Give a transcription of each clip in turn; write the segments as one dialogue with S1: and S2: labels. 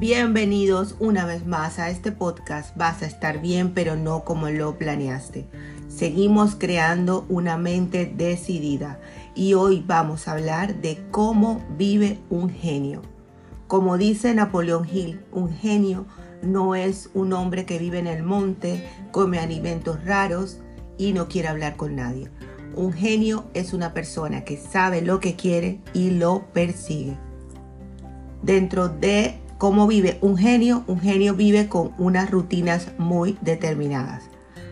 S1: Bienvenidos una vez más a este podcast. Vas a estar bien, pero no como lo planeaste. Seguimos creando una mente decidida y hoy vamos a hablar de cómo vive un genio. Como dice Napoleón Hill, un genio no es un hombre que vive en el monte, come alimentos raros y no quiere hablar con nadie. Un genio es una persona que sabe lo que quiere y lo persigue. Dentro de ¿Cómo vive un genio? Un genio vive con unas rutinas muy determinadas,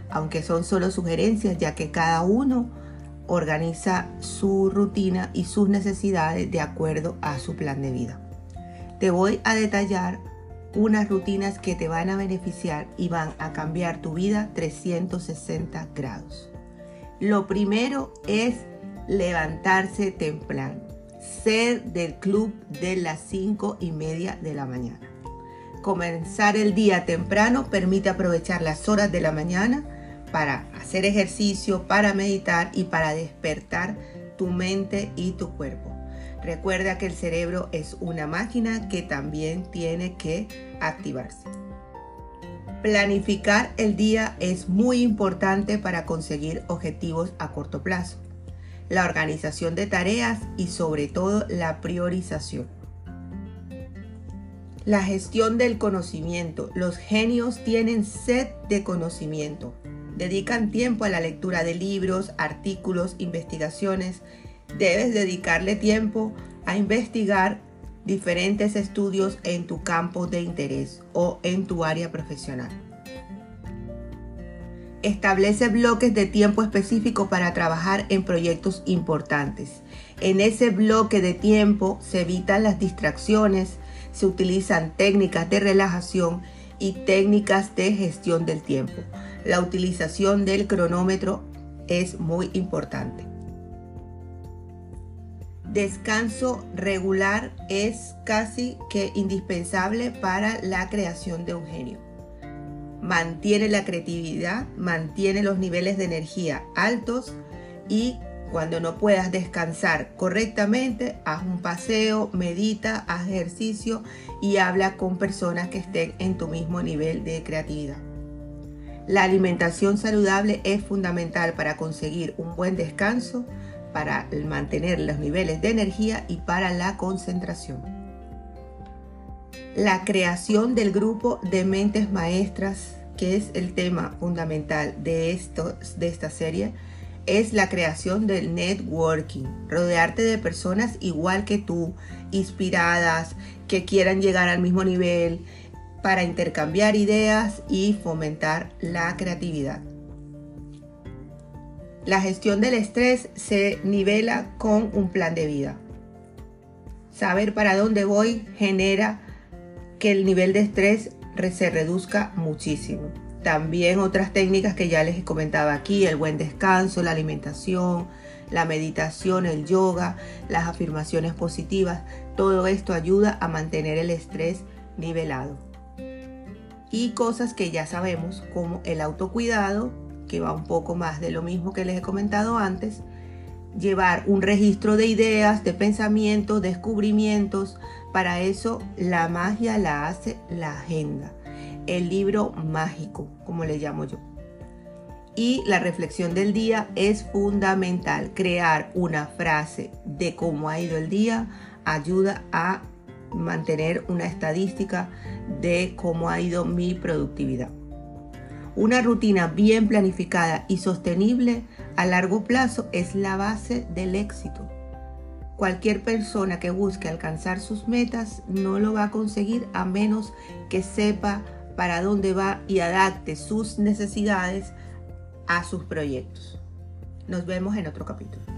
S1: aunque son solo sugerencias ya que cada uno organiza su rutina y sus necesidades de acuerdo a su plan de vida. Te voy a detallar unas rutinas que te van a beneficiar y van a cambiar tu vida 360 grados. Lo primero es levantarse temprano ser del club de las 5 y media de la mañana. Comenzar el día temprano permite aprovechar las horas de la mañana para hacer ejercicio, para meditar y para despertar tu mente y tu cuerpo. Recuerda que el cerebro es una máquina que también tiene que activarse. Planificar el día es muy importante para conseguir objetivos a corto plazo la organización de tareas y sobre todo la priorización. La gestión del conocimiento. Los genios tienen sed de conocimiento. Dedican tiempo a la lectura de libros, artículos, investigaciones. Debes dedicarle tiempo a investigar diferentes estudios en tu campo de interés o en tu área profesional. Establece bloques de tiempo específico para trabajar en proyectos importantes. En ese bloque de tiempo se evitan las distracciones, se utilizan técnicas de relajación y técnicas de gestión del tiempo. La utilización del cronómetro es muy importante. Descanso regular es casi que indispensable para la creación de un genio mantiene la creatividad, mantiene los niveles de energía altos y cuando no puedas descansar correctamente, haz un paseo, medita, haz ejercicio y habla con personas que estén en tu mismo nivel de creatividad. La alimentación saludable es fundamental para conseguir un buen descanso, para mantener los niveles de energía y para la concentración la creación del grupo de mentes maestras, que es el tema fundamental de, esto, de esta serie, es la creación del networking. Rodearte de personas igual que tú, inspiradas, que quieran llegar al mismo nivel, para intercambiar ideas y fomentar la creatividad. La gestión del estrés se nivela con un plan de vida. Saber para dónde voy genera que el nivel de estrés se reduzca muchísimo. También otras técnicas que ya les he comentado aquí, el buen descanso, la alimentación, la meditación, el yoga, las afirmaciones positivas, todo esto ayuda a mantener el estrés nivelado. Y cosas que ya sabemos como el autocuidado, que va un poco más de lo mismo que les he comentado antes, llevar un registro de ideas, de pensamientos, descubrimientos. Para eso la magia la hace la agenda, el libro mágico, como le llamo yo. Y la reflexión del día es fundamental. Crear una frase de cómo ha ido el día ayuda a mantener una estadística de cómo ha ido mi productividad. Una rutina bien planificada y sostenible a largo plazo es la base del éxito. Cualquier persona que busque alcanzar sus metas no lo va a conseguir a menos que sepa para dónde va y adapte sus necesidades a sus proyectos. Nos vemos en otro capítulo.